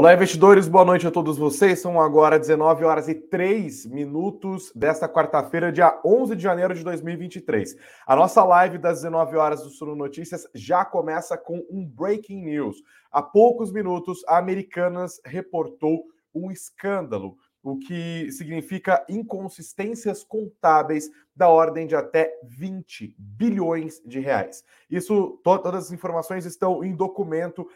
Olá, investidores, boa noite a todos vocês. São agora 19 horas e 3 minutos desta quarta-feira, dia 11 de janeiro de 2023. A nossa live das 19 horas do Suno Notícias já começa com um breaking news. Há poucos minutos, a Americanas reportou um escândalo o que significa inconsistências contábeis da ordem de até 20 bilhões de reais. Isso, to todas as informações estão em documento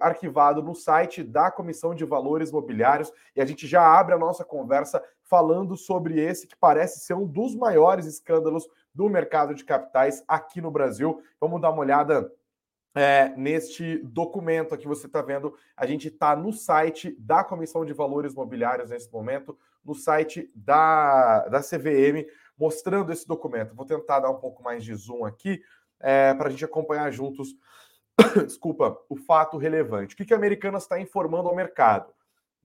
arquivado no site da Comissão de Valores Mobiliários e a gente já abre a nossa conversa falando sobre esse que parece ser um dos maiores escândalos do mercado de capitais aqui no Brasil. Vamos dar uma olhada é, neste documento que você está vendo. A gente está no site da Comissão de Valores Mobiliários nesse momento, no site da, da CVM, mostrando esse documento. Vou tentar dar um pouco mais de zoom aqui é, para a gente acompanhar juntos, desculpa, o fato relevante. O que, que a Americanas está informando ao mercado?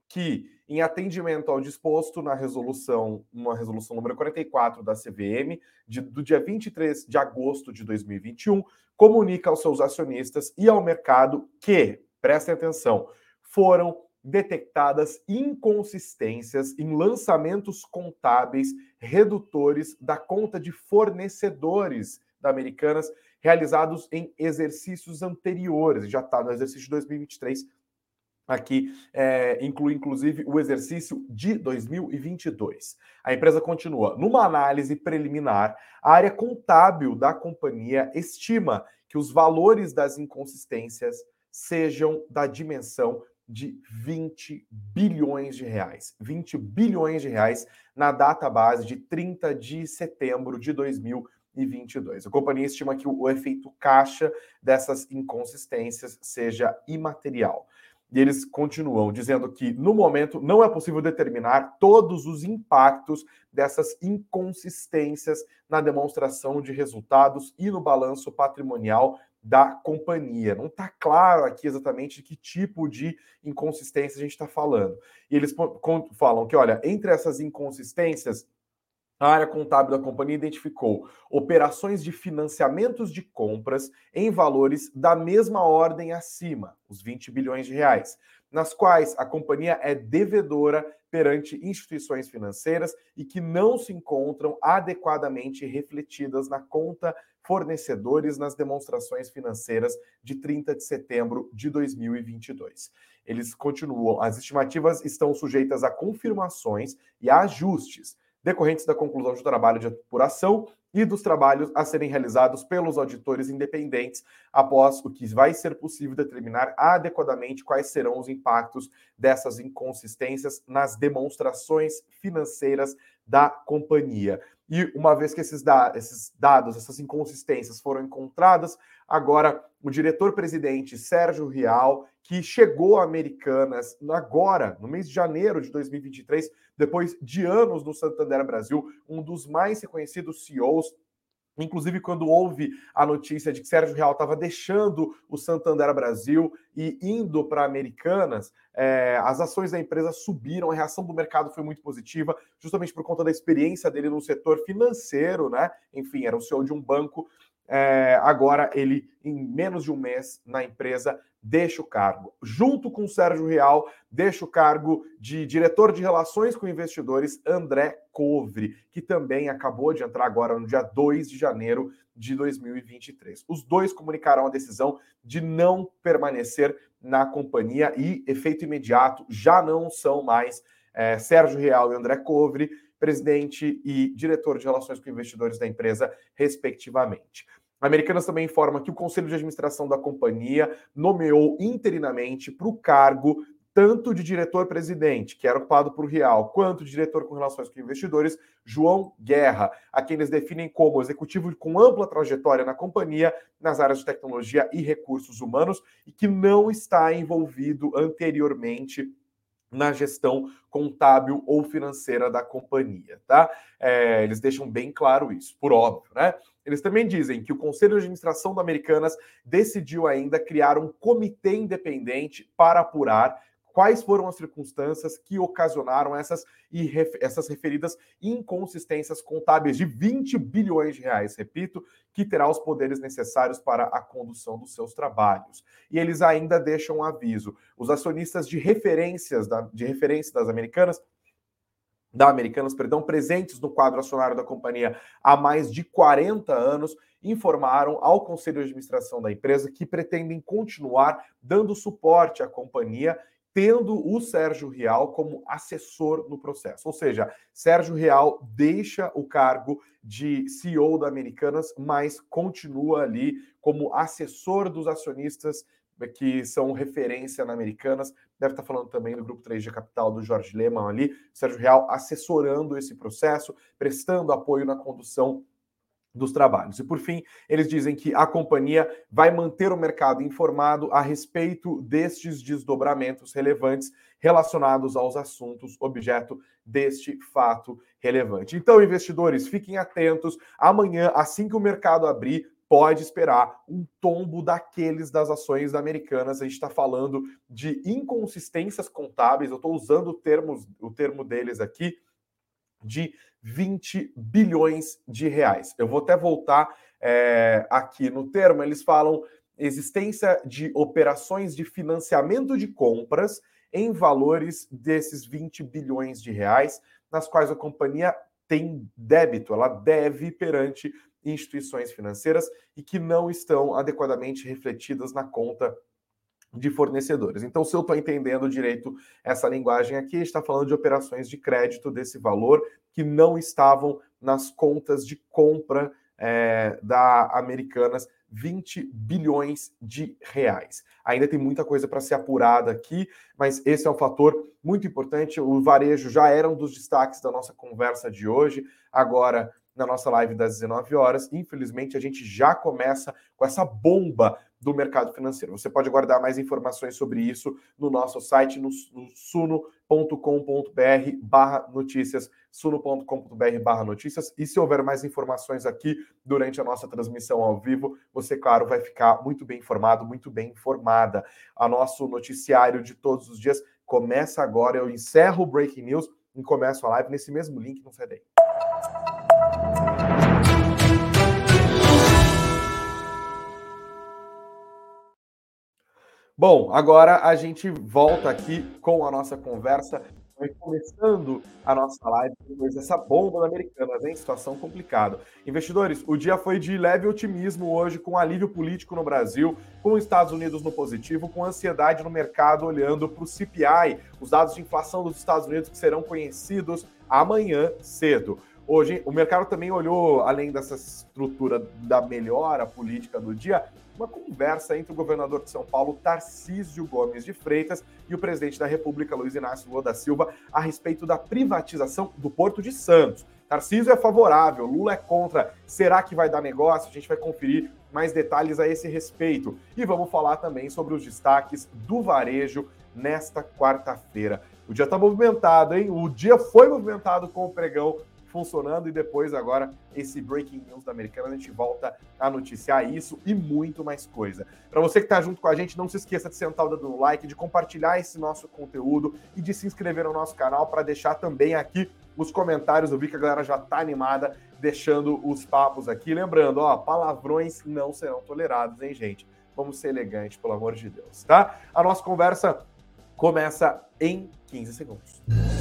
Que, em atendimento ao disposto na resolução, uma resolução número 44 da CVM, de, do dia 23 de agosto de 2021, comunica aos seus acionistas e ao mercado que, prestem atenção, foram detectadas inconsistências em lançamentos contábeis redutores da conta de fornecedores da Americanas realizados em exercícios anteriores. Já está no exercício de 2023. Aqui é, inclui inclusive o exercício de 2022. A empresa continua. Numa análise preliminar, a área contábil da companhia estima que os valores das inconsistências sejam da dimensão de 20 bilhões de reais. 20 bilhões de reais na data base de 30 de setembro de 2022. A companhia estima que o efeito caixa dessas inconsistências seja imaterial. E eles continuam dizendo que, no momento, não é possível determinar todos os impactos dessas inconsistências na demonstração de resultados e no balanço patrimonial da companhia. Não está claro aqui exatamente que tipo de inconsistência a gente está falando. E eles falam que, olha, entre essas inconsistências, a área contábil da companhia identificou operações de financiamentos de compras em valores da mesma ordem acima, os 20 bilhões de reais, nas quais a companhia é devedora perante instituições financeiras e que não se encontram adequadamente refletidas na conta fornecedores nas demonstrações financeiras de 30 de setembro de 2022. Eles continuam, as estimativas estão sujeitas a confirmações e a ajustes decorrentes da conclusão de trabalho de apuração e dos trabalhos a serem realizados pelos auditores independentes, após o que vai ser possível determinar adequadamente quais serão os impactos dessas inconsistências nas demonstrações financeiras da companhia. E uma vez que esses, da esses dados, essas inconsistências foram encontradas, agora o diretor-presidente Sérgio Rial, que chegou a Americanas agora, no mês de janeiro de 2023, depois de anos no Santander Brasil, um dos mais reconhecidos CEOs Inclusive, quando houve a notícia de que Sérgio Real estava deixando o Santander Brasil e indo para Americanas, é, as ações da empresa subiram, a reação do mercado foi muito positiva, justamente por conta da experiência dele no setor financeiro, né? Enfim, era o CEO de um banco. É, agora ele, em menos de um mês na empresa, deixa o cargo. Junto com o Sérgio Real, deixa o cargo de diretor de relações com investidores, André Covre, que também acabou de entrar agora no dia 2 de janeiro de 2023. Os dois comunicarão a decisão de não permanecer na companhia e, efeito imediato, já não são mais é, Sérgio Real e André Covre, presidente e diretor de relações com investidores da empresa, respectivamente. Americanas também informa que o Conselho de Administração da companhia nomeou interinamente para o cargo tanto de diretor-presidente, que era ocupado por Real, quanto de diretor com relações com investidores, João Guerra, a quem eles definem como executivo com ampla trajetória na companhia, nas áreas de tecnologia e recursos humanos, e que não está envolvido anteriormente na gestão contábil ou financeira da companhia, tá? É, eles deixam bem claro isso, por óbvio, né? Eles também dizem que o Conselho de Administração da Americanas decidiu ainda criar um comitê independente para apurar quais foram as circunstâncias que ocasionaram essas, essas referidas inconsistências contábeis de 20 bilhões de reais, repito, que terá os poderes necessários para a condução dos seus trabalhos. E eles ainda deixam um aviso: os acionistas de referências da, de referência das americanas da Americanas, perdão, presentes no quadro acionário da companhia há mais de 40 anos, informaram ao conselho de administração da empresa que pretendem continuar dando suporte à companhia tendo o Sérgio Real como assessor no processo. Ou seja, Sérgio Real deixa o cargo de CEO da Americanas, mas continua ali como assessor dos acionistas que são referência na Americanas. Deve estar falando também do Grupo 3G Capital do Jorge Lehmann ali, Sérgio Real assessorando esse processo, prestando apoio na condução dos trabalhos. E por fim, eles dizem que a companhia vai manter o mercado informado a respeito destes desdobramentos relevantes relacionados aos assuntos objeto deste fato relevante. Então, investidores, fiquem atentos. Amanhã, assim que o mercado abrir, pode esperar um tombo daqueles das ações americanas. A gente está falando de inconsistências contábeis. Eu estou usando termos, o termo deles aqui de 20 bilhões de reais. Eu vou até voltar é, aqui no termo, eles falam existência de operações de financiamento de compras em valores desses 20 bilhões de reais, nas quais a companhia tem débito, ela deve perante instituições financeiras e que não estão adequadamente refletidas na conta de fornecedores. Então, se eu estou entendendo direito essa linguagem aqui, está falando de operações de crédito desse valor que não estavam nas contas de compra é, da Americanas, 20 bilhões de reais. Ainda tem muita coisa para ser apurada aqui, mas esse é um fator muito importante. O varejo já era um dos destaques da nossa conversa de hoje. Agora, na nossa live das 19 horas. Infelizmente, a gente já começa com essa bomba do mercado financeiro. Você pode guardar mais informações sobre isso no nosso site, no, no suno.com.br barra notícias, suno.com.br barra notícias. E se houver mais informações aqui durante a nossa transmissão ao vivo, você, claro, vai ficar muito bem informado, muito bem informada. A nosso noticiário de todos os dias começa agora. Eu encerro o Breaking News e começo a live nesse mesmo link, sai daí. Bom, agora a gente volta aqui com a nossa conversa. Começando a nossa live depois dessa bomba americana, hein? Situação complicada. Investidores, o dia foi de leve otimismo hoje, com alívio político no Brasil, com os Estados Unidos no positivo, com ansiedade no mercado olhando para o CPI, os dados de inflação dos Estados Unidos que serão conhecidos amanhã cedo. Hoje, o mercado também olhou, além dessa estrutura da melhora política do dia, uma conversa entre o governador de São Paulo, Tarcísio Gomes de Freitas, e o presidente da República, Luiz Inácio Lula da Silva, a respeito da privatização do Porto de Santos. Tarcísio é favorável, Lula é contra. Será que vai dar negócio? A gente vai conferir mais detalhes a esse respeito. E vamos falar também sobre os destaques do varejo nesta quarta-feira. O dia está movimentado, hein? O dia foi movimentado com o pregão funcionando e depois agora esse breaking news da Americana a gente volta a noticiar isso e muito mais coisa. Para você que está junto com a gente, não se esqueça de sentar o dedo no like, de compartilhar esse nosso conteúdo e de se inscrever no nosso canal para deixar também aqui os comentários. Eu vi que a galera já está animada deixando os papos aqui. Lembrando, ó, palavrões não serão tolerados, hein, gente? Vamos ser elegantes, pelo amor de Deus, tá? A nossa conversa começa em 15 segundos.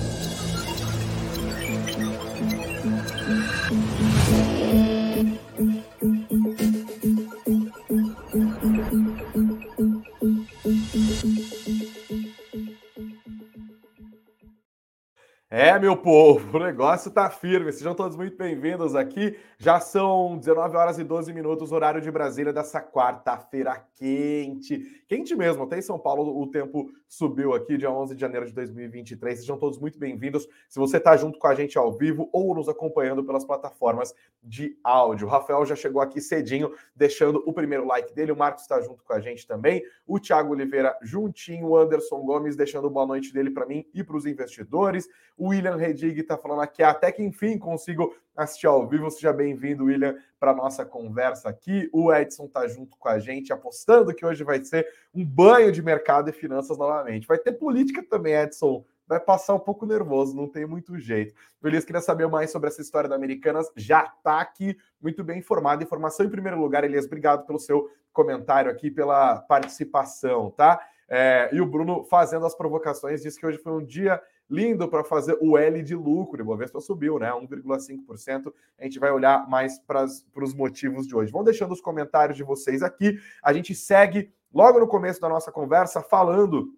É, meu povo, o negócio tá firme. Sejam todos muito bem-vindos aqui. Já são 19 horas e 12 minutos, horário de Brasília, dessa quarta-feira quente. Quente mesmo, até em São Paulo o tempo subiu aqui, dia 11 de janeiro de 2023. Sejam todos muito bem-vindos. Se você está junto com a gente ao vivo ou nos acompanhando pelas plataformas de áudio. O Rafael já chegou aqui cedinho, deixando o primeiro like dele. O Marcos está junto com a gente também. O Thiago Oliveira juntinho. O Anderson Gomes deixando boa noite dele para mim e para os investidores. O William Redig está falando aqui, até que enfim consigo assistir ao vivo. Seja bem-vindo, William, para nossa conversa aqui. O Edson está junto com a gente, apostando que hoje vai ser um banho de mercado e finanças novamente. Vai ter política também, Edson. Vai passar um pouco nervoso, não tem muito jeito. Feliz, queria saber mais sobre essa história da Americanas. Já está aqui muito bem informado. Informação em primeiro lugar, Elias, obrigado pelo seu comentário aqui, pela participação, tá? É, e o Bruno fazendo as provocações, disse que hoje foi um dia lindo para fazer o L de lucro. O Ibovespa subiu, né? 1,5%. A gente vai olhar mais para os motivos de hoje. Vão deixando os comentários de vocês aqui. A gente segue logo no começo da nossa conversa falando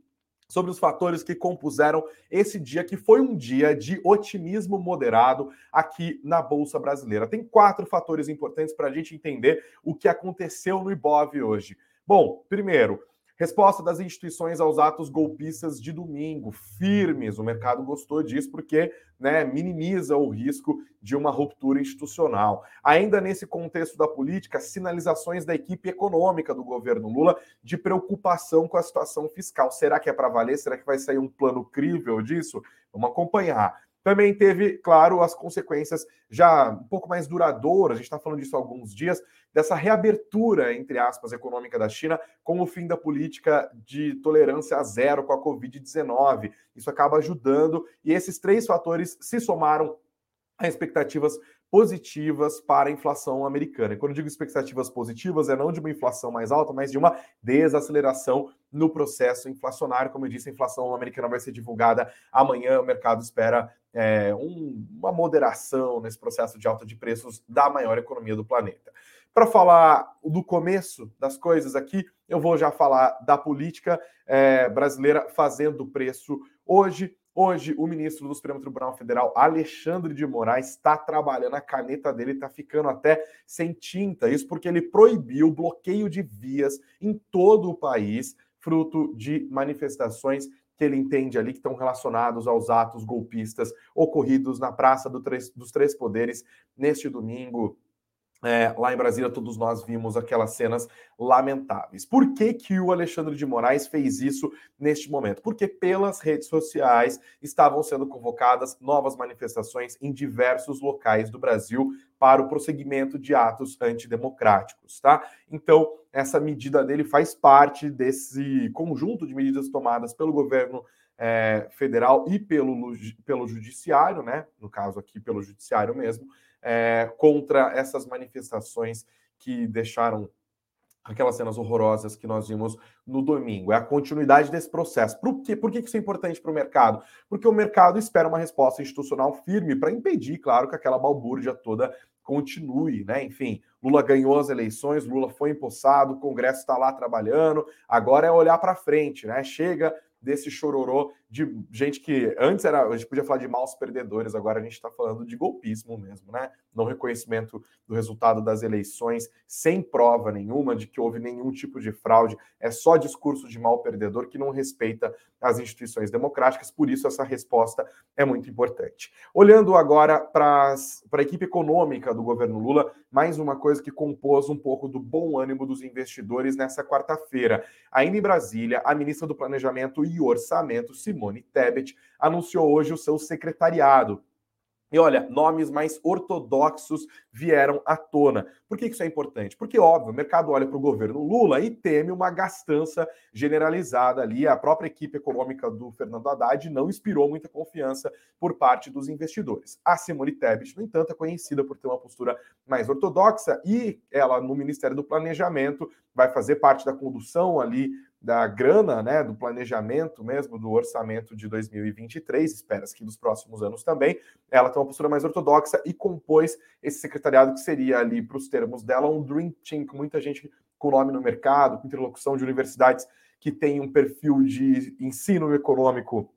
sobre os fatores que compuseram esse dia, que foi um dia de otimismo moderado aqui na Bolsa Brasileira. Tem quatro fatores importantes para a gente entender o que aconteceu no Ibov hoje. Bom, primeiro, Resposta das instituições aos atos golpistas de domingo, firmes. O mercado gostou disso porque né, minimiza o risco de uma ruptura institucional. Ainda nesse contexto da política, sinalizações da equipe econômica do governo Lula de preocupação com a situação fiscal. Será que é para valer? Será que vai sair um plano crível disso? Vamos acompanhar. Também teve, claro, as consequências já um pouco mais duradouras, a gente está falando disso há alguns dias, dessa reabertura, entre aspas, econômica da China com o fim da política de tolerância a zero com a Covid-19. Isso acaba ajudando, e esses três fatores se somaram a expectativas positivas para a inflação americana. E quando eu digo expectativas positivas, é não de uma inflação mais alta, mas de uma desaceleração no processo inflacionário. Como eu disse, a inflação americana vai ser divulgada amanhã. O mercado espera é, um, uma moderação nesse processo de alta de preços da maior economia do planeta. Para falar do começo das coisas aqui, eu vou já falar da política é, brasileira fazendo preço hoje. Hoje, o ministro do Supremo Tribunal Federal, Alexandre de Moraes, está trabalhando, a caneta dele está ficando até sem tinta. Isso porque ele proibiu o bloqueio de vias em todo o país, fruto de manifestações que ele entende ali que estão relacionados aos atos golpistas ocorridos na Praça do Três, dos Três Poderes neste domingo, é, lá em Brasília, todos nós vimos aquelas cenas lamentáveis. Por que, que o Alexandre de Moraes fez isso neste momento? Porque pelas redes sociais estavam sendo convocadas novas manifestações em diversos locais do Brasil para o prosseguimento de atos antidemocráticos, tá? Então, essa medida dele faz parte desse conjunto de medidas tomadas pelo governo é, federal e pelo, pelo judiciário, né? No caso aqui, pelo judiciário mesmo é, contra essas manifestações que deixaram aquelas cenas horrorosas que nós vimos no domingo. É a continuidade desse processo. Por, quê? Por que isso é importante para o mercado? Porque o mercado espera uma resposta institucional firme para impedir, claro, que aquela balbúrdia toda continue, né? Enfim, Lula ganhou as eleições, Lula foi empossado, o Congresso está lá trabalhando, agora é olhar para frente, né? Chega desse chororô de gente que antes era, a gente podia falar de maus perdedores, agora a gente está falando de golpismo mesmo, né? Não reconhecimento do resultado das eleições, sem prova nenhuma de que houve nenhum tipo de fraude, é só discurso de mal perdedor que não respeita as instituições democráticas, por isso essa resposta é muito importante. Olhando agora para a equipe econômica do governo Lula, mais uma coisa que compôs um pouco do bom ânimo dos investidores nessa quarta-feira. Ainda em Brasília, a ministra do Planejamento e Orçamento, Simone Simone Tebet, anunciou hoje o seu secretariado. E olha, nomes mais ortodoxos vieram à tona. Por que isso é importante? Porque, óbvio, o mercado olha para o governo Lula e teme uma gastança generalizada ali. A própria equipe econômica do Fernando Haddad não inspirou muita confiança por parte dos investidores. A Simone Tebet, no entanto, é conhecida por ter uma postura mais ortodoxa e ela, no Ministério do Planejamento, vai fazer parte da condução ali da grana, né, do planejamento mesmo do orçamento de 2023, espera-se que nos próximos anos também, ela tem uma postura mais ortodoxa e compôs esse secretariado que seria ali, para os termos dela, um dream team, com muita gente com nome no mercado, com interlocução de universidades que tem um perfil de ensino econômico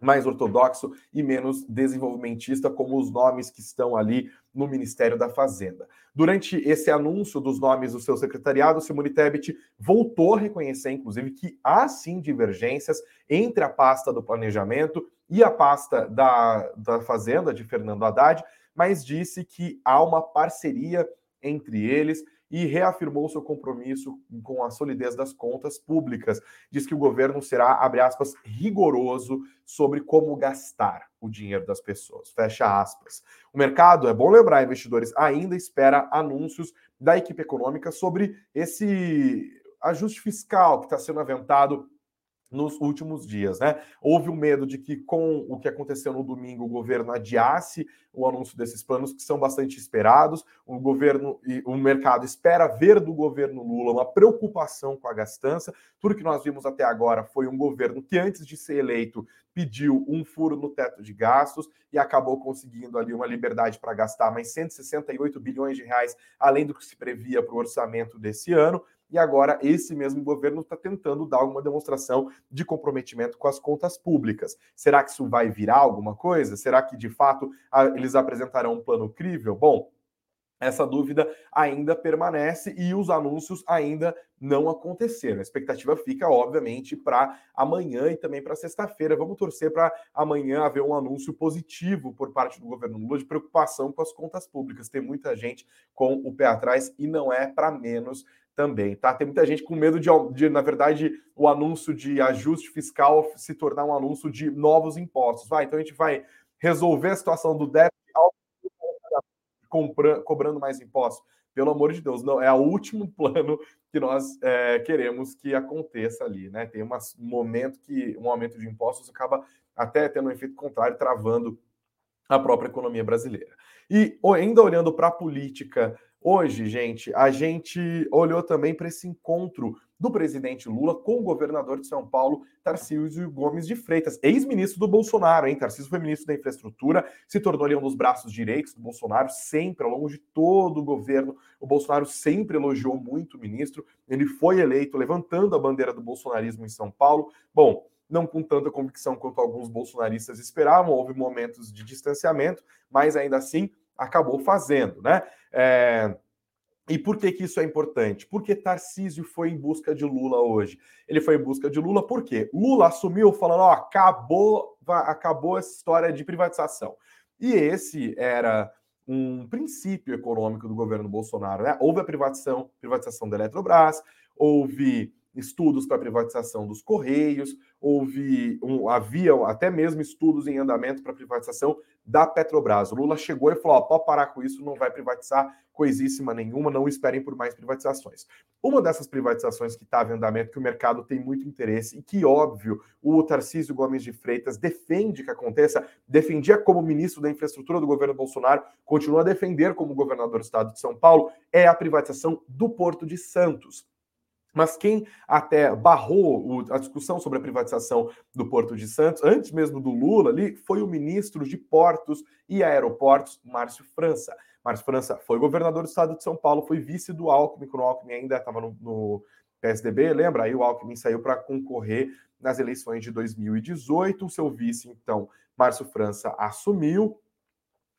mais ortodoxo e menos desenvolvimentista, como os nomes que estão ali no Ministério da Fazenda. Durante esse anúncio dos nomes do seu secretariado, Simone Tebet voltou a reconhecer, inclusive, que há sim divergências entre a pasta do planejamento e a pasta da, da Fazenda de Fernando Haddad, mas disse que há uma parceria entre eles e reafirmou seu compromisso com a solidez das contas públicas. Diz que o governo será, abre aspas, rigoroso sobre como gastar o dinheiro das pessoas. Fecha aspas. O mercado, é bom lembrar, investidores, ainda espera anúncios da equipe econômica sobre esse ajuste fiscal que está sendo aventado nos últimos dias, né? Houve o um medo de que com o que aconteceu no domingo o governo adiasse o anúncio desses planos que são bastante esperados. O governo e o mercado espera ver do governo Lula uma preocupação com a gastança. Tudo que nós vimos até agora foi um governo que antes de ser eleito pediu um furo no teto de gastos e acabou conseguindo ali uma liberdade para gastar mais 168 bilhões de reais além do que se previa para o orçamento desse ano e agora esse mesmo governo está tentando dar alguma demonstração de comprometimento com as contas públicas. Será que isso vai virar alguma coisa? Será que de fato eles apresentarão um plano crível? Bom, essa dúvida ainda permanece e os anúncios ainda não aconteceram. A expectativa fica, obviamente, para amanhã e também para sexta-feira. Vamos torcer para amanhã haver um anúncio positivo por parte do governo Lula de preocupação com as contas públicas. Tem muita gente com o pé atrás e não é para menos também, tá? Tem muita gente com medo de, de, na verdade, o anúncio de ajuste fiscal se tornar um anúncio de novos impostos. Vai, então a gente vai resolver a situação do déficit cobrando mais impostos. Pelo amor de Deus, não é o último plano que nós é, queremos que aconteça ali, né? Tem um momento que um aumento de impostos acaba até tendo um efeito contrário, travando a própria economia brasileira. E ainda olhando para a política Hoje, gente, a gente olhou também para esse encontro do presidente Lula com o governador de São Paulo, Tarcísio Gomes de Freitas, ex-ministro do Bolsonaro, hein? Tarcísio foi ministro da Infraestrutura, se tornou ali um dos braços direitos do Bolsonaro, sempre, ao longo de todo o governo. O Bolsonaro sempre elogiou muito o ministro, ele foi eleito levantando a bandeira do bolsonarismo em São Paulo. Bom, não com tanta convicção quanto alguns bolsonaristas esperavam, houve momentos de distanciamento, mas ainda assim acabou fazendo, né? É... E por que, que isso é importante? Porque Tarcísio foi em busca de Lula hoje. Ele foi em busca de Lula por quê? Lula assumiu falando: ó, acabou, acabou essa história de privatização. E esse era um princípio econômico do governo Bolsonaro. Né? Houve a privatização, privatização da Eletrobras, houve estudos para privatização dos Correios, houve um, havia até mesmo estudos em andamento para privatização da Petrobras. O Lula chegou e falou: ó, pode parar com isso, não vai privatizar coisíssima nenhuma, não esperem por mais privatizações. Uma dessas privatizações que estava em andamento, que o mercado tem muito interesse e que, óbvio, o Tarcísio Gomes de Freitas defende que aconteça, defendia como ministro da infraestrutura do governo Bolsonaro, continua a defender como governador do estado de São Paulo, é a privatização do Porto de Santos. Mas quem até barrou a discussão sobre a privatização do Porto de Santos, antes mesmo do Lula ali, foi o ministro de Portos e Aeroportos, Márcio França. Márcio França foi governador do estado de São Paulo, foi vice do Alckmin, quando o Alckmin ainda estava no, no PSDB, lembra? Aí o Alckmin saiu para concorrer nas eleições de 2018. O seu vice, então, Márcio França, assumiu,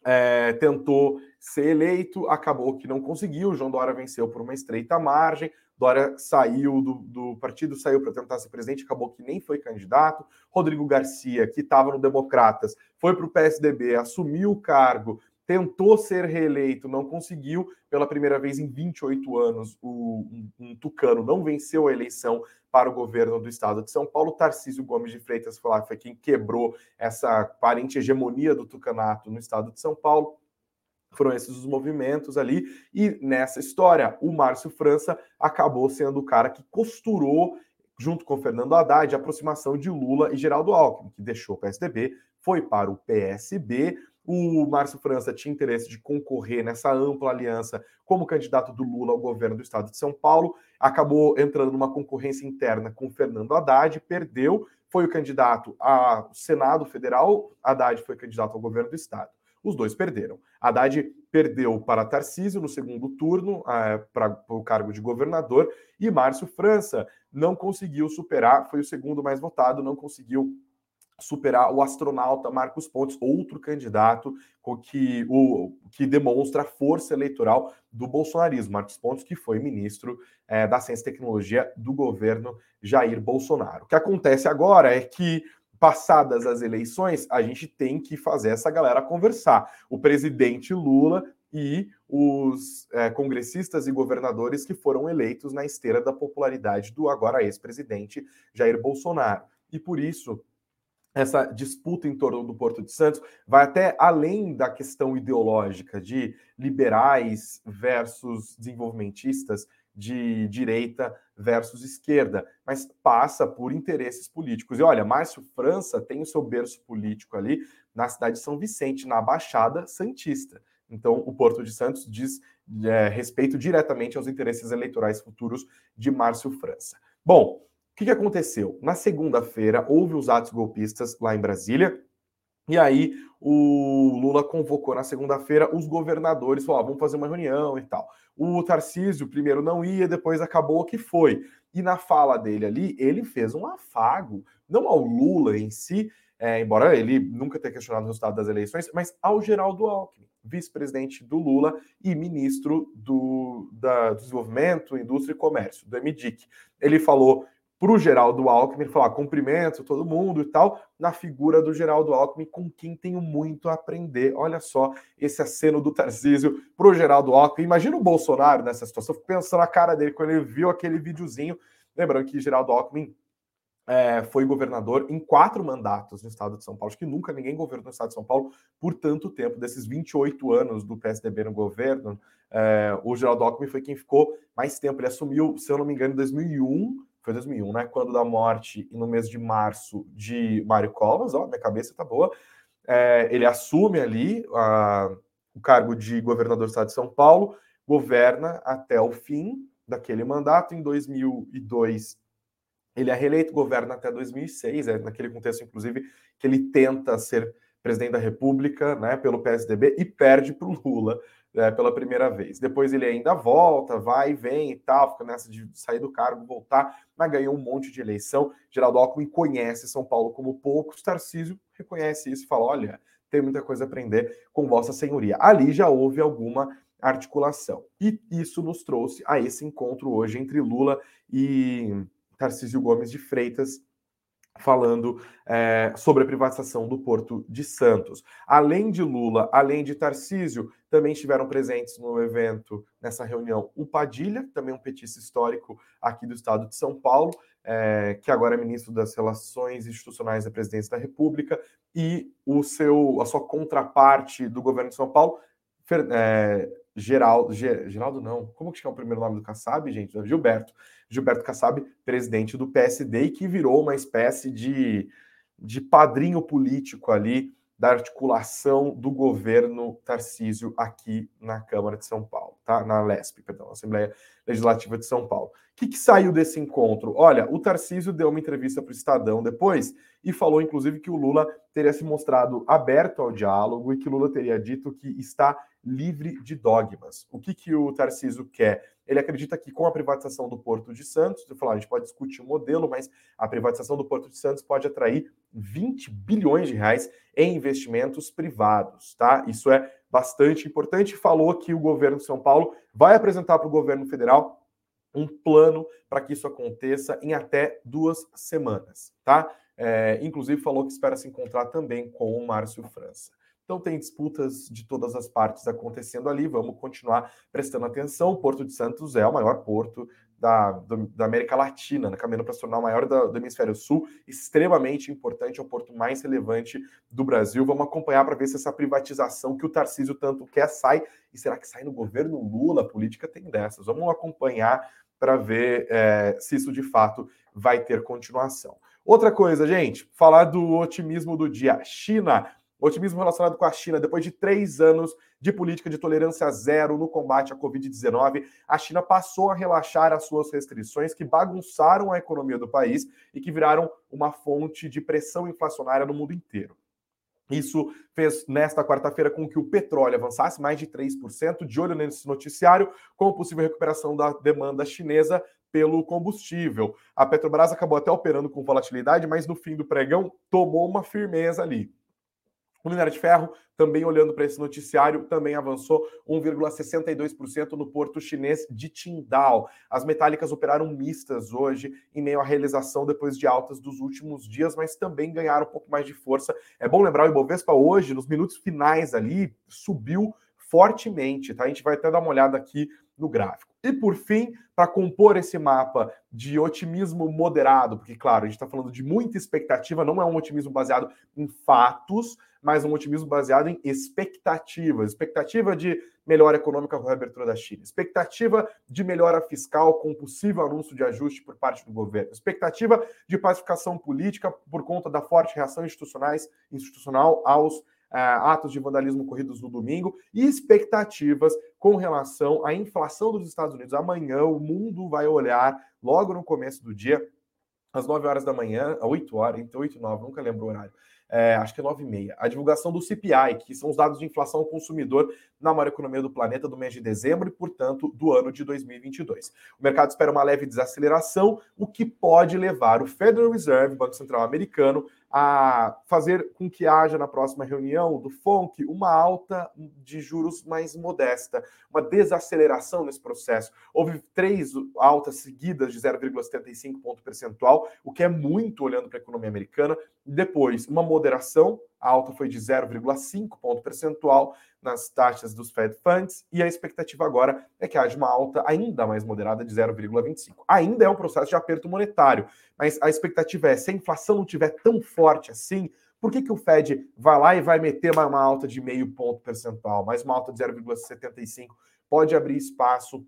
é, tentou ser eleito, acabou que não conseguiu. João Dória venceu por uma estreita margem. Dória saiu do, do partido, saiu para tentar ser presidente, acabou que nem foi candidato. Rodrigo Garcia, que estava no Democratas, foi para o PSDB, assumiu o cargo, tentou ser reeleito, não conseguiu. Pela primeira vez em 28 anos, o, um, um, tucano não venceu a eleição para o governo do estado de São Paulo. Tarcísio Gomes de Freitas foi, lá, foi quem quebrou essa aparente hegemonia do tucanato no estado de São Paulo. Foram esses os movimentos ali. E nessa história, o Márcio França acabou sendo o cara que costurou, junto com Fernando Haddad, a aproximação de Lula e Geraldo Alckmin, que deixou o PSDB, foi para o PSB. O Márcio França tinha interesse de concorrer nessa ampla aliança como candidato do Lula ao governo do estado de São Paulo. Acabou entrando numa concorrência interna com Fernando Haddad, perdeu, foi o candidato ao Senado Federal, Haddad foi candidato ao governo do estado. Os dois perderam. Haddad perdeu para Tarcísio no segundo turno, é, para o cargo de governador, e Márcio França não conseguiu superar, foi o segundo mais votado, não conseguiu superar o astronauta Marcos Pontes, outro candidato que, o, que demonstra a força eleitoral do bolsonarismo. Marcos Pontes, que foi ministro é, da Ciência e Tecnologia do governo Jair Bolsonaro. O que acontece agora é que passadas as eleições, a gente tem que fazer essa galera conversar. O presidente Lula e os é, congressistas e governadores que foram eleitos na esteira da popularidade do agora ex-presidente Jair Bolsonaro. E por isso, essa disputa em torno do Porto de Santos vai até além da questão ideológica de liberais versus desenvolvimentistas, de direita versus esquerda, mas passa por interesses políticos. E olha, Márcio França tem o seu berço político ali na cidade de São Vicente, na Baixada Santista. Então, o Porto de Santos diz é, respeito diretamente aos interesses eleitorais futuros de Márcio França. Bom, que, que aconteceu? Na segunda-feira, houve os atos golpistas lá em Brasília, e aí o Lula convocou na segunda-feira os governadores, falou: ah, vamos fazer uma reunião e tal. O Tarcísio primeiro não ia, depois acabou que foi. E na fala dele ali, ele fez um afago, não ao Lula em si, é, embora ele nunca tenha questionado o resultado das eleições, mas ao Geraldo Alckmin, vice-presidente do Lula e ministro do, da, do Desenvolvimento, Indústria e Comércio, do MDIC. Ele falou para o Geraldo Alckmin, falar cumprimento todo mundo e tal, na figura do Geraldo Alckmin, com quem tenho muito a aprender. Olha só esse aceno do Tarcísio para o Geraldo Alckmin. Imagina o Bolsonaro nessa situação, fico pensando na cara dele quando ele viu aquele videozinho. Lembrando que Geraldo Alckmin é, foi governador em quatro mandatos no estado de São Paulo. Acho que nunca ninguém governou no estado de São Paulo por tanto tempo, desses 28 anos do PSDB no governo. É, o Geraldo Alckmin foi quem ficou mais tempo. Ele assumiu, se eu não me engano, em 2001 foi 2001, né? Quando da morte, no mês de março, de Mário Covas, ó, minha cabeça tá boa, é, ele assume ali a, o cargo de governador do estado de São Paulo, governa até o fim daquele mandato. Em 2002, ele é reeleito, governa até 2006, é naquele contexto, inclusive, que ele tenta ser presidente da República, né, pelo PSDB e perde para o Lula é, pela primeira vez. Depois ele ainda volta, vai e vem e tal, fica nessa de sair do cargo, voltar, mas ganhou um monte de eleição. Geraldo Alckmin conhece São Paulo como poucos, Tarcísio reconhece isso e fala: olha, tem muita coisa a aprender com Vossa Senhoria. Ali já houve alguma articulação. E isso nos trouxe a esse encontro hoje entre Lula e Tarcísio Gomes de Freitas, falando é, sobre a privatização do Porto de Santos. Além de Lula, além de Tarcísio, também estiveram presentes no evento, nessa reunião, o Padilha, também um petista histórico aqui do estado de São Paulo, é, que agora é ministro das Relações Institucionais da Presidência da República, e o seu, a sua contraparte do governo de São Paulo, é, Geraldo, Geraldo não, como que é o primeiro nome do Kassab, gente? Gilberto. Gilberto Kassab, presidente do PSD, e que virou uma espécie de, de padrinho político ali da articulação do governo Tarcísio aqui na Câmara de São Paulo, tá? Na LESP, perdão, Assembleia Legislativa de São Paulo. O que, que saiu desse encontro? Olha, o Tarcísio deu uma entrevista para o Estadão depois e falou, inclusive, que o Lula teria se mostrado aberto ao diálogo e que Lula teria dito que está livre de dogmas. O que, que o Tarcísio quer? Ele acredita que com a privatização do Porto de Santos, eu falar, a gente pode discutir o modelo, mas a privatização do Porto de Santos pode atrair 20 bilhões de reais em investimentos privados, tá? Isso é bastante importante. Falou que o governo de São Paulo vai apresentar para o governo federal um plano para que isso aconteça em até duas semanas, tá? É, inclusive falou que espera se encontrar também com o Márcio França. Então tem disputas de todas as partes acontecendo ali, vamos continuar prestando atenção. O Porto de Santos é o maior porto da, do, da América Latina, né, caminhando para se tornar o maior do, do, Hemisfério Sul, extremamente importante, é o porto mais relevante do Brasil. Vamos acompanhar para ver se essa privatização que o Tarcísio tanto quer sai, e será que sai no governo Lula? A política tem dessas. Vamos acompanhar para ver é, se isso de fato vai ter continuação. Outra coisa, gente, falar do otimismo do dia. China Otimismo relacionado com a China. Depois de três anos de política de tolerância zero no combate à Covid-19, a China passou a relaxar as suas restrições que bagunçaram a economia do país e que viraram uma fonte de pressão inflacionária no mundo inteiro. Isso fez nesta quarta-feira com que o petróleo avançasse mais de 3%, de olho nesse noticiário, com possível recuperação da demanda chinesa pelo combustível. A Petrobras acabou até operando com volatilidade, mas no fim do pregão tomou uma firmeza ali. O minério de ferro, também olhando para esse noticiário, também avançou 1,62% no porto chinês de Qingdao. As metálicas operaram mistas hoje, em meio à realização depois de altas dos últimos dias, mas também ganharam um pouco mais de força. É bom lembrar, o Ibovespa hoje, nos minutos finais ali, subiu fortemente, tá? A gente vai até dar uma olhada aqui no gráfico. E por fim, para compor esse mapa de otimismo moderado, porque, claro, a gente está falando de muita expectativa, não é um otimismo baseado em fatos, mas um otimismo baseado em expectativas. Expectativa de melhora econômica com a reabertura da China, expectativa de melhora fiscal com possível anúncio de ajuste por parte do governo, expectativa de pacificação política por conta da forte reação institucionais, institucional aos é, atos de vandalismo ocorridos no domingo e expectativas com relação à inflação dos Estados Unidos. Amanhã o mundo vai olhar, logo no começo do dia, às 9 horas da manhã, 8 horas, entre 8 e 9, nunca lembro o horário. É, acho que é 9 e meia. A divulgação do CPI, que são os dados de inflação ao consumidor na maior economia do planeta do mês de dezembro e, portanto, do ano de 2022. O mercado espera uma leve desaceleração, o que pode levar o Federal Reserve, Banco Central Americano, a fazer com que haja na próxima reunião do FONC uma alta de juros mais modesta, uma desaceleração nesse processo. Houve três altas seguidas de 0,75 ponto percentual, o que é muito olhando para a economia americana. Depois, uma moderação, a alta foi de 0,5 ponto percentual nas taxas dos Fed Funds e a expectativa agora é que haja uma alta ainda mais moderada de 0,25. Ainda é um processo de aperto monetário, mas a expectativa é se a inflação não tiver tão forte assim, por que, que o Fed vai lá e vai meter uma, alta de meio ponto percentual, mais uma alta de 0,75? Pode abrir espaço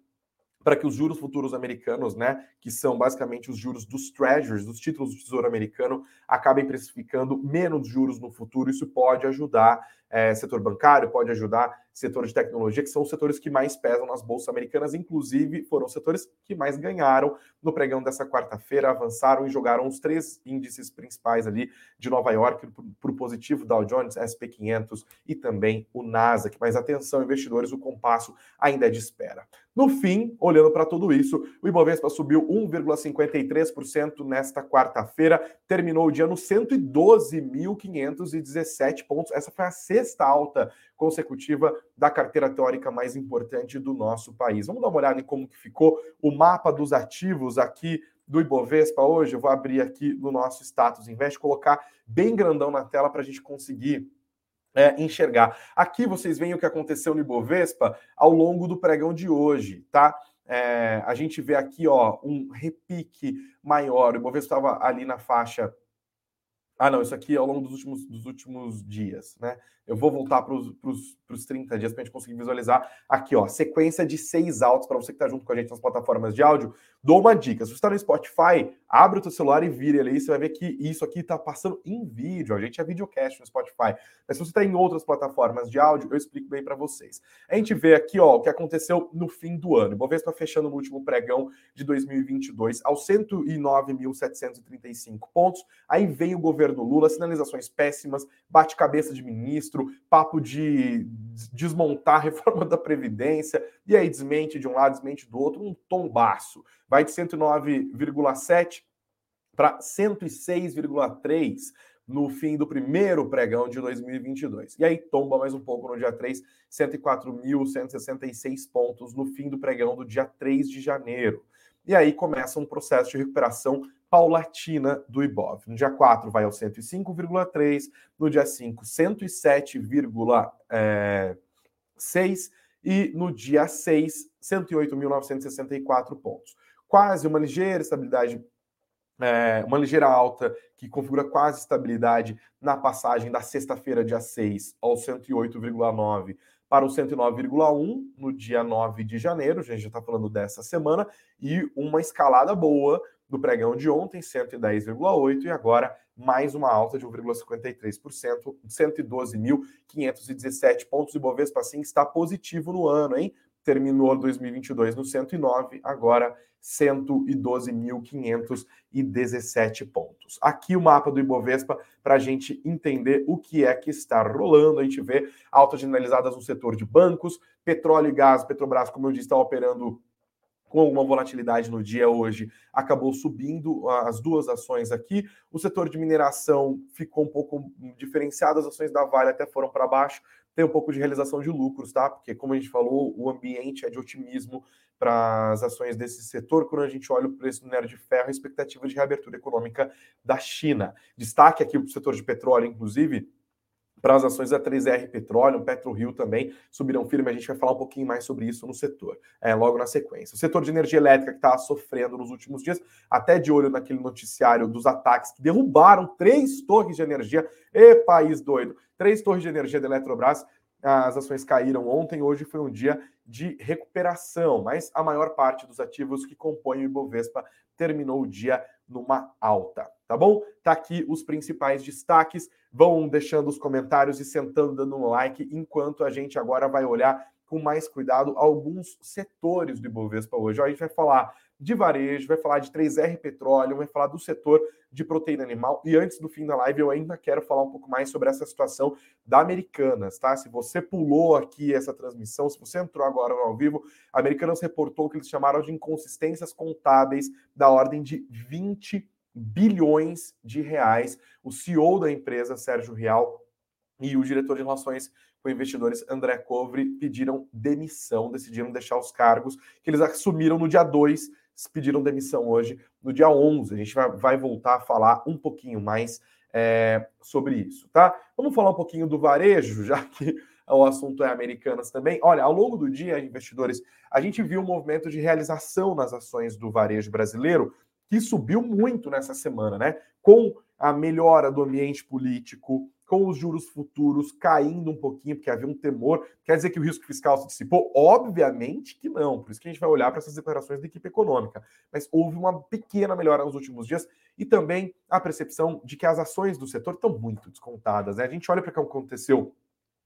para que os juros futuros americanos, né, que são basicamente os juros dos treasuries, dos títulos do Tesouro Americano, acabem precificando menos juros no futuro. Isso pode ajudar é, setor bancário, pode ajudar setor de tecnologia, que são os setores que mais pesam nas bolsas americanas, inclusive foram os setores que mais ganharam no pregão dessa quarta-feira, avançaram e jogaram os três índices principais ali de Nova York para o positivo, Dow Jones, SP 500 e também o Nasdaq. Mas atenção, investidores, o compasso ainda é de espera. No fim, olhando para tudo isso, o Ibovespa subiu 1,53% nesta quarta-feira, terminou o dia no 112.517 pontos. Essa foi a sexta alta consecutiva da carteira teórica mais importante do nosso país. Vamos dar uma olhada em como que ficou o mapa dos ativos aqui do Ibovespa hoje. Eu vou abrir aqui no nosso status invest, colocar bem grandão na tela para a gente conseguir é, enxergar. Aqui vocês veem o que aconteceu no Ibovespa ao longo do pregão de hoje, tá? É, a gente vê aqui ó, um repique maior. O Ibovespa estava ali na faixa ah, não, isso aqui é ao longo dos últimos, dos últimos dias, né? Eu vou voltar para os 30 dias para a gente conseguir visualizar aqui, ó, sequência de seis altos para você que está junto com a gente nas plataformas de áudio. Dou uma dica: se você está no Spotify, abre o teu celular e vire ali, você vai ver que isso aqui está passando em vídeo. A gente é videocast no Spotify. Mas se você está em outras plataformas de áudio, eu explico bem para vocês. A gente vê aqui, ó, o que aconteceu no fim do ano. O Bovespa fechando no último pregão de 2022 aos 109.735 pontos. Aí vem o governo Lula, sinalizações péssimas, bate-cabeça de ministro papo de desmontar a reforma da Previdência, e aí desmente de um lado, desmente do outro, um tombaço. Vai de 109,7 para 106,3 no fim do primeiro pregão de 2022. E aí tomba mais um pouco no dia 3, 104.166 pontos no fim do pregão do dia 3 de janeiro. E aí começa um processo de recuperação paulatina do Ibov. No dia 4 vai ao 105,3, no dia 5, 107,6 é, e no dia 6, 108.964 pontos. Quase uma ligeira estabilidade, é, uma ligeira alta que configura quase estabilidade na passagem da sexta-feira, dia 6, ao 108,9 para o 109,1 no dia 9 de janeiro, a gente já está falando dessa semana, e uma escalada boa do pregão de ontem, 110,8%, e agora mais uma alta de 1,53%, 112.517 pontos. E Bovespa, assim, está positivo no ano, hein? Terminou 2022 no 109, agora 112.517 pontos. Aqui o mapa do Ibovespa para a gente entender o que é que está rolando. A gente vê altas generalizadas no setor de bancos, petróleo e gás, Petrobras, como eu disse, está operando com alguma volatilidade no dia hoje, acabou subindo as duas ações aqui. O setor de mineração ficou um pouco diferenciado, as ações da Vale até foram para baixo. Tem um pouco de realização de lucros, tá? Porque, como a gente falou, o ambiente é de otimismo para as ações desse setor. Quando a gente olha o preço do minério de ferro, a expectativa de reabertura econômica da China. Destaque aqui para o setor de petróleo, inclusive, para as ações da 3R Petróleo, PetroRio também subiram firme. A gente vai falar um pouquinho mais sobre isso no setor, é, logo na sequência. O setor de energia elétrica que está sofrendo nos últimos dias, até de olho naquele noticiário dos ataques que derrubaram três torres de energia. E país doido! Três torres de energia da Eletrobras. As ações caíram ontem, hoje foi um dia de recuperação, mas a maior parte dos ativos que compõem o Ibovespa terminou o dia numa alta, tá bom? Tá aqui os principais destaques. Vão deixando os comentários e sentando dando um like, enquanto a gente agora vai olhar com mais cuidado alguns setores do Ibovespa hoje. a gente vai falar de varejo, vai falar de 3R Petróleo, vai falar do setor de proteína animal. E antes do fim da live, eu ainda quero falar um pouco mais sobre essa situação da Americanas, tá? Se você pulou aqui essa transmissão, se você entrou agora ao vivo, a Americanas reportou que eles chamaram de inconsistências contábeis da ordem de 20 bilhões de reais. O CEO da empresa, Sérgio Real, e o diretor de relações com investidores, André Covre, pediram demissão, decidiram deixar os cargos que eles assumiram no dia 2 pediram demissão hoje, no dia 11. A gente vai, vai voltar a falar um pouquinho mais é, sobre isso, tá? Vamos falar um pouquinho do varejo, já que o assunto é Americanas também. Olha, ao longo do dia, investidores, a gente viu um movimento de realização nas ações do varejo brasileiro que subiu muito nessa semana, né? Com a melhora do ambiente político, com os juros futuros caindo um pouquinho, porque havia um temor. Quer dizer que o risco fiscal se dissipou? Obviamente que não. Por isso que a gente vai olhar para essas declarações da equipe econômica. Mas houve uma pequena melhora nos últimos dias e também a percepção de que as ações do setor estão muito descontadas. Né? A gente olha para o que aconteceu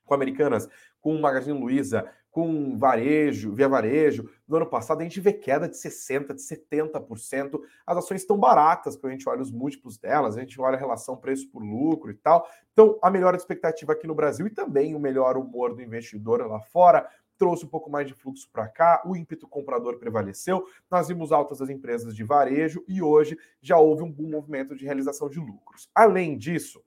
com Americanas, com o Magazine Luiza, com varejo, via varejo. No ano passado a gente vê queda de 60%, de 70%. As ações estão baratas quando a gente olha os múltiplos delas, a gente olha a relação preço por lucro e tal. Então, a melhor expectativa aqui no Brasil e também o melhor humor do investidor lá fora trouxe um pouco mais de fluxo para cá, o ímpeto comprador prevaleceu, nós vimos altas das empresas de varejo e hoje já houve um bom movimento de realização de lucros. Além disso,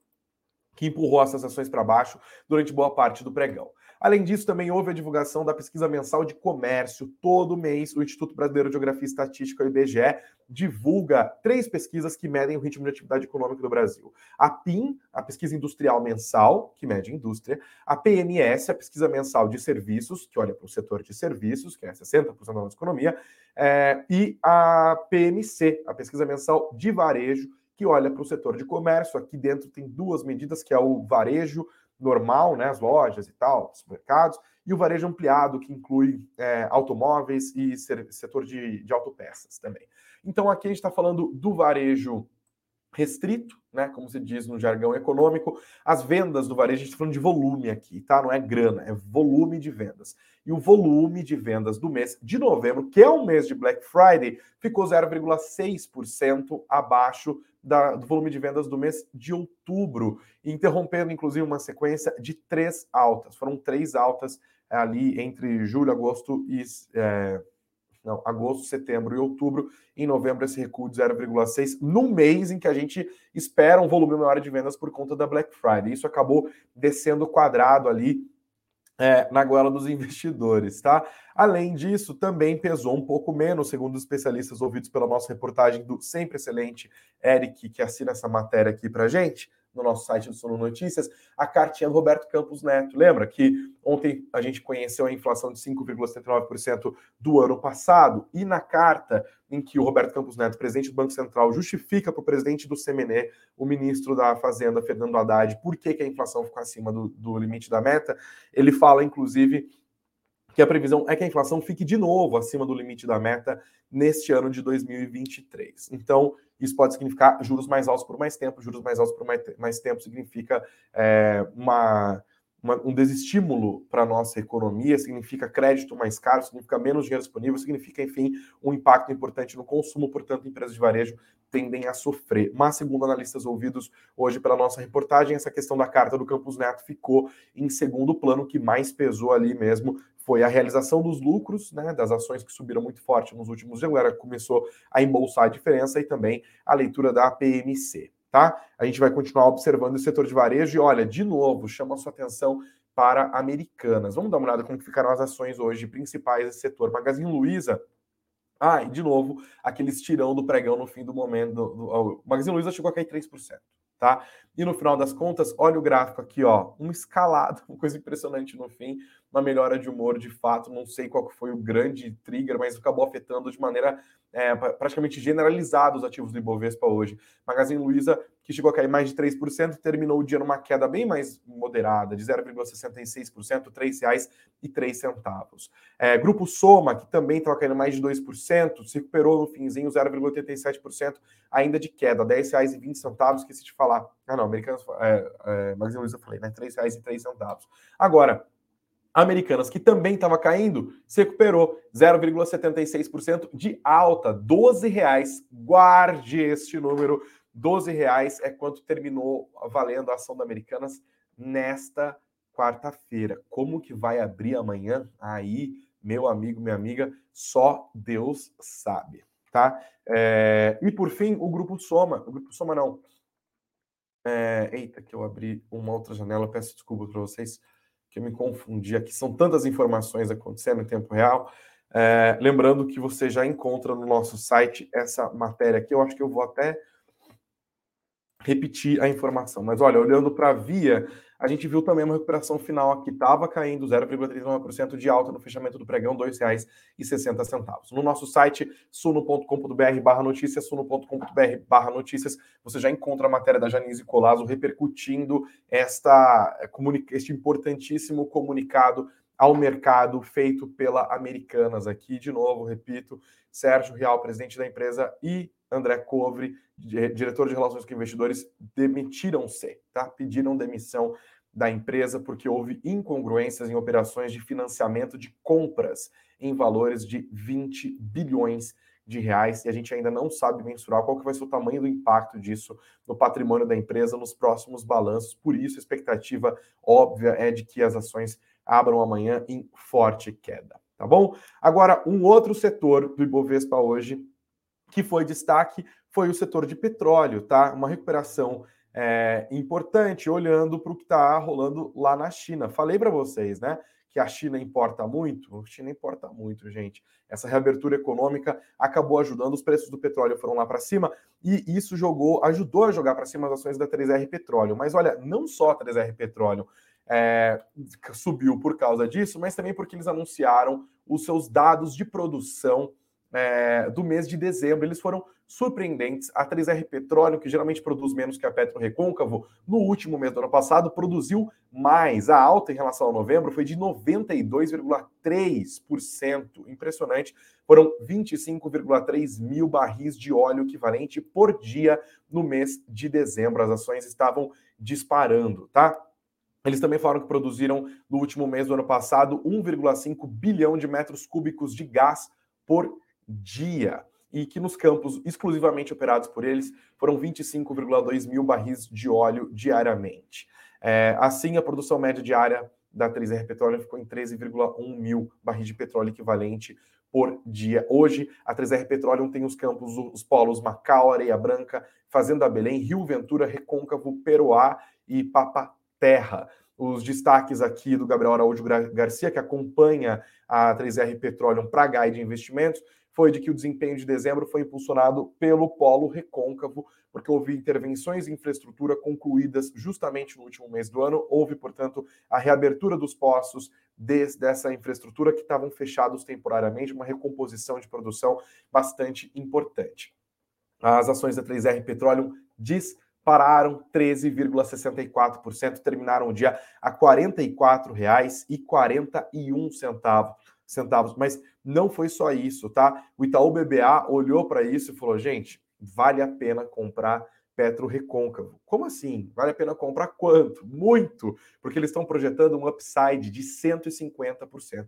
que empurrou essas ações para baixo durante boa parte do pregão. Além disso, também houve a divulgação da pesquisa mensal de comércio. Todo mês, o Instituto Brasileiro de Geografia e Estatística, o IBGE, divulga três pesquisas que medem o ritmo de atividade econômica do Brasil. A PIM, a pesquisa industrial mensal, que mede a indústria. A PMS, a pesquisa mensal de serviços, que olha para o setor de serviços, que é 60% da nossa economia. É, e a PMC, a pesquisa mensal de varejo, que olha para o setor de comércio. Aqui dentro tem duas medidas, que é o varejo normal, né, as lojas e tal, supermercados, e o varejo ampliado, que inclui é, automóveis e setor de, de autopeças também. Então aqui a gente está falando do varejo restrito, né, como se diz no jargão econômico, as vendas do varejo, a gente está falando de volume aqui, tá? Não é grana, é volume de vendas. E o volume de vendas do mês de novembro, que é o mês de Black Friday, ficou 0,6% abaixo da, do volume de vendas do mês de outubro, interrompendo inclusive uma sequência de três altas. Foram três altas ali entre julho, agosto e. É, não, agosto, setembro e outubro. Em novembro, esse recuo de 0,6, no mês em que a gente espera um volume maior de vendas por conta da Black Friday. Isso acabou descendo quadrado ali é, na goela dos investidores, tá? Além disso, também pesou um pouco menos, segundo os especialistas ouvidos pela nossa reportagem do sempre excelente Eric, que assina essa matéria aqui para gente no nosso site do Sono Notícias, a cartinha do Roberto Campos Neto. Lembra que ontem a gente conheceu a inflação de 5,79% do ano passado, e na carta em que o Roberto Campos Neto, presidente do Banco Central, justifica para o presidente do CMNE, o ministro da Fazenda, Fernando Haddad, por que, que a inflação ficou acima do, do limite da meta, ele fala, inclusive, que a previsão é que a inflação fique de novo acima do limite da meta neste ano de 2023. Então, isso pode significar juros mais altos por mais tempo, juros mais altos por mais, mais tempo significa é, uma, uma, um desestímulo para a nossa economia, significa crédito mais caro, significa menos dinheiro disponível, significa, enfim, um impacto importante no consumo, portanto, empresas de varejo tendem a sofrer. Mas, segundo analistas ouvidos hoje pela nossa reportagem, essa questão da carta do Campus Neto ficou em segundo plano, que mais pesou ali mesmo foi a realização dos lucros, né, das ações que subiram muito forte nos últimos dias, agora começou a embolsar a diferença e também a leitura da PMC, tá? A gente vai continuar observando o setor de varejo e olha, de novo, chama a sua atenção para Americanas. Vamos dar uma olhada como ficaram as ações hoje principais desse setor. Magazine Luiza ah, e de novo, aquele estirão do pregão no fim do momento. Do, do, o Magazine Luiza chegou a cair 3%. tá? E no final das contas, olha o gráfico aqui, ó, um escalado, uma coisa impressionante no fim, uma melhora de humor de fato. Não sei qual foi o grande trigger, mas acabou afetando de maneira é, praticamente generalizada os ativos do Ibovespa hoje. Magazine Luiza, que chegou a cair mais de 3%, terminou o dia numa queda bem mais moderada, de 0,66%, R$ 3,03. É, Grupo Soma, que também estava caindo mais de 2%, se recuperou no finzinho 0,87%, ainda de queda, R$ 10,20, esqueci de falar. Ah, não, Americanas, é, é, Magazine Luiza falei, né? R$ 3,03. Agora, Americanas, que também estava caindo, se recuperou 0,76% de alta, 12 reais. Guarde este número, 12 reais é quanto terminou valendo a ação da Americanas nesta quarta-feira. Como que vai abrir amanhã? Aí, meu amigo, minha amiga, só Deus sabe, tá? É... E por fim, o Grupo Soma. O Grupo Soma não. É... Eita, que eu abri uma outra janela, peço desculpa para vocês que eu me confundi aqui. São tantas informações acontecendo em tempo real. É, lembrando que você já encontra no nosso site essa matéria aqui. Eu acho que eu vou até repetir a informação. Mas olha, olhando para a Via, a gente viu também uma recuperação final aqui, estava caindo 0,39% de alta no fechamento do pregão, R$ 2,60. No nosso site, suno.com.br barra notícias, suno.com.br barra notícias, você já encontra a matéria da Janise Colasso repercutindo esta, este importantíssimo comunicado ao mercado feito pela Americanas aqui. De novo, repito, Sérgio Real, presidente da empresa, e André Covre, diretor de relações com investidores, demitiram-se, tá? Pediram demissão da empresa porque houve incongruências em operações de financiamento de compras em valores de 20 bilhões de reais e a gente ainda não sabe mensurar qual que vai ser o tamanho do impacto disso no patrimônio da empresa nos próximos balanços. Por isso, a expectativa óbvia é de que as ações abram amanhã em forte queda, tá bom? Agora, um outro setor do Ibovespa hoje que foi destaque foi o setor de petróleo, tá? Uma recuperação é, importante, olhando para o que está rolando lá na China. Falei para vocês, né? Que a China importa muito. A China importa muito, gente. Essa reabertura econômica acabou ajudando, os preços do petróleo foram lá para cima e isso jogou, ajudou a jogar para cima as ações da 3R Petróleo. Mas olha, não só a 3R Petróleo é, subiu por causa disso, mas também porque eles anunciaram os seus dados de produção é, do mês de dezembro. Eles foram surpreendentes. A 3R Petróleo, que geralmente produz menos que a Petro Recôncavo, no último mês do ano passado produziu mais. A alta em relação a novembro foi de 92,3%. Impressionante. Foram 25,3 mil barris de óleo equivalente por dia no mês de dezembro. As ações estavam disparando, tá? Eles também falaram que produziram no último mês do ano passado 1,5 bilhão de metros cúbicos de gás por dia e que nos campos exclusivamente operados por eles foram 25,2 mil barris de óleo diariamente. É, assim, a produção média diária da 3R Petróleo ficou em 13,1 mil barris de petróleo equivalente por dia. Hoje, a 3R Petróleo tem os campos, os polos Macau, Areia Branca, Fazenda Belém, Rio Ventura, Recôncavo, Peroá e Papa Terra. Os destaques aqui do Gabriel Araújo Garcia, que acompanha a 3R Petróleo para a Guide Investimentos, foi de que o desempenho de dezembro foi impulsionado pelo polo recôncavo, porque houve intervenções em infraestrutura concluídas justamente no último mês do ano. Houve, portanto, a reabertura dos poços dessa infraestrutura que estavam fechados temporariamente, uma recomposição de produção bastante importante. As ações da 3R Petroleum dispararam 13,64%, terminaram o dia a R$ 44,41 centavos. Mas não foi só isso, tá? O Itaú BBA olhou para isso e falou: gente, vale a pena comprar Petro Recôncavo. Como assim? Vale a pena comprar quanto? Muito! Porque eles estão projetando um upside de 150%.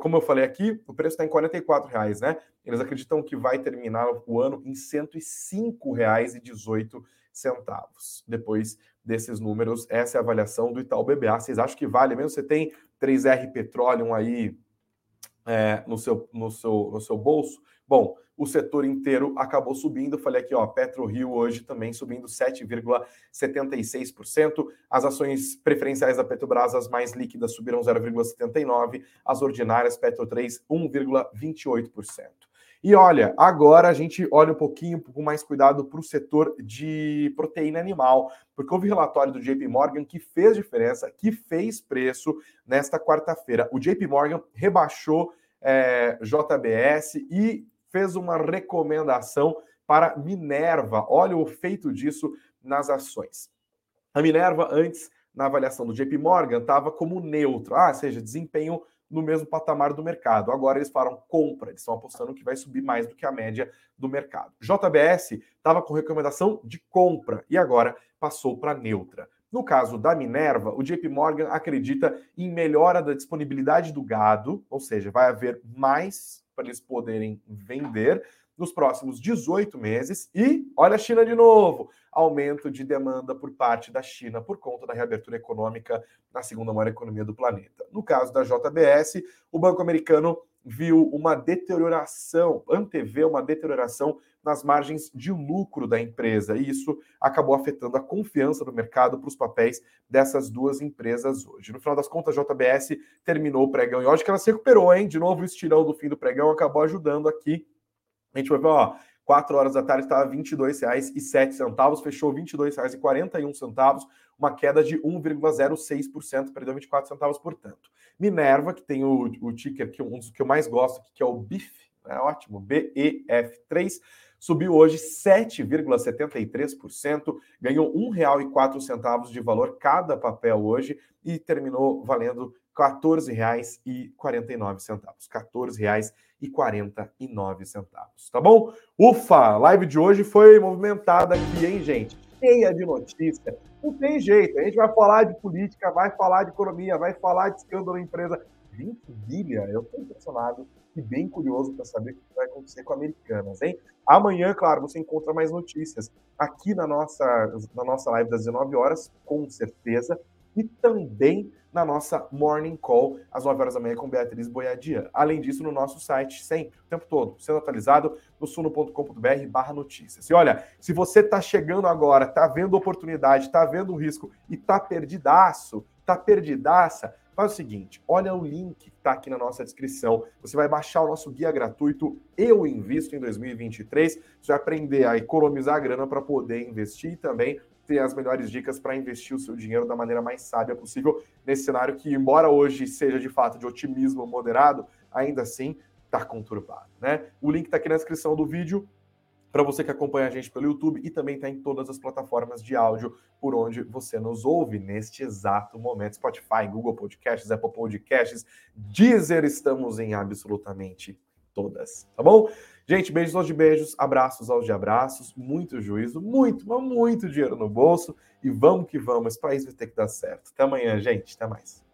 Como eu falei aqui, o preço está em R$ reais, né? Eles acreditam que vai terminar o ano em R$ 105,18 centavos. Depois desses números, essa é a avaliação do Itaú BBA. Vocês acham que vale mesmo? Você tem 3R Petroleum aí é, no, seu, no, seu, no seu bolso? Bom, o setor inteiro acabou subindo. Falei aqui, ó, PetroRio hoje também subindo 7,76%. As ações preferenciais da Petrobras, as mais líquidas, subiram 0,79%. As ordinárias, Petro 3, 1,28%. E olha, agora a gente olha um pouquinho com mais cuidado para o setor de proteína animal, porque houve relatório do JP Morgan que fez diferença, que fez preço nesta quarta-feira. O JP Morgan rebaixou é, JBS e fez uma recomendação para Minerva. Olha o efeito disso nas ações. A Minerva, antes, na avaliação do JP Morgan, estava como neutro, ah, seja, desempenho no mesmo patamar do mercado. Agora eles falaram compra, eles estão apostando que vai subir mais do que a média do mercado. JBS estava com recomendação de compra e agora passou para neutra. No caso da Minerva, o JP Morgan acredita em melhora da disponibilidade do gado, ou seja, vai haver mais para eles poderem vender nos próximos 18 meses. E olha a China de novo: aumento de demanda por parte da China por conta da reabertura econômica na segunda maior economia do planeta. No caso da JBS, o banco americano viu uma deterioração, antevê uma deterioração nas margens de lucro da empresa, e isso acabou afetando a confiança do mercado para os papéis dessas duas empresas hoje. No final das contas, a JBS terminou o pregão e hoje que ela se recuperou, hein? De novo, o estirão do fim do pregão acabou ajudando aqui a gente vai ver, ó, 4 horas da tarde estava R$ 22,07, fechou R$ 22,41, uma queda de 1,06%, perdeu 24 centavos, portanto. Minerva, que tem o, o ticker que um dos que eu mais gosto, que é o BIF, é ótimo, BEF3, subiu hoje 7,73%, ganhou R$ 1,04 de valor cada papel hoje e terminou valendo R$ 14,49. R$ 14,49, tá bom? Ufa, a live de hoje foi movimentada aqui, hein, gente? Cheia de notícia. Não tem jeito, a gente vai falar de política, vai falar de economia, vai falar de escândalo na empresa. Gente, Bíblia, eu estou impressionado e bem curioso para saber o que vai acontecer com Americanas, hein? Amanhã, claro, você encontra mais notícias aqui na nossa, na nossa live das 19 horas, com certeza, e também na nossa Morning Call, às 9 horas da manhã, com Beatriz Boiadia. Além disso, no nosso site, sempre, o tempo todo, sendo atualizado no suno.com.br barra notícias. E olha, se você está chegando agora, está vendo oportunidade, está vendo risco e está perdidaço, está perdidaça, faz o seguinte, olha o link que está aqui na nossa descrição. Você vai baixar o nosso guia gratuito Eu Invisto em 2023. Você vai aprender a economizar grana para poder investir e também ter as melhores dicas para investir o seu dinheiro da maneira mais sábia possível nesse cenário que, embora hoje seja de fato de otimismo moderado, ainda assim está conturbado. Né? O link está aqui na descrição do vídeo para você que acompanha a gente pelo YouTube e também está em todas as plataformas de áudio por onde você nos ouve neste exato momento. Spotify, Google Podcasts, Apple Podcasts, Deezer, estamos em absolutamente todas, tá bom? Gente, beijos aos de beijos, abraços aos de abraços, muito juízo, muito, mas muito dinheiro no bolso e vamos que vamos, esse país vai ter que dar certo. Até amanhã, gente, até mais.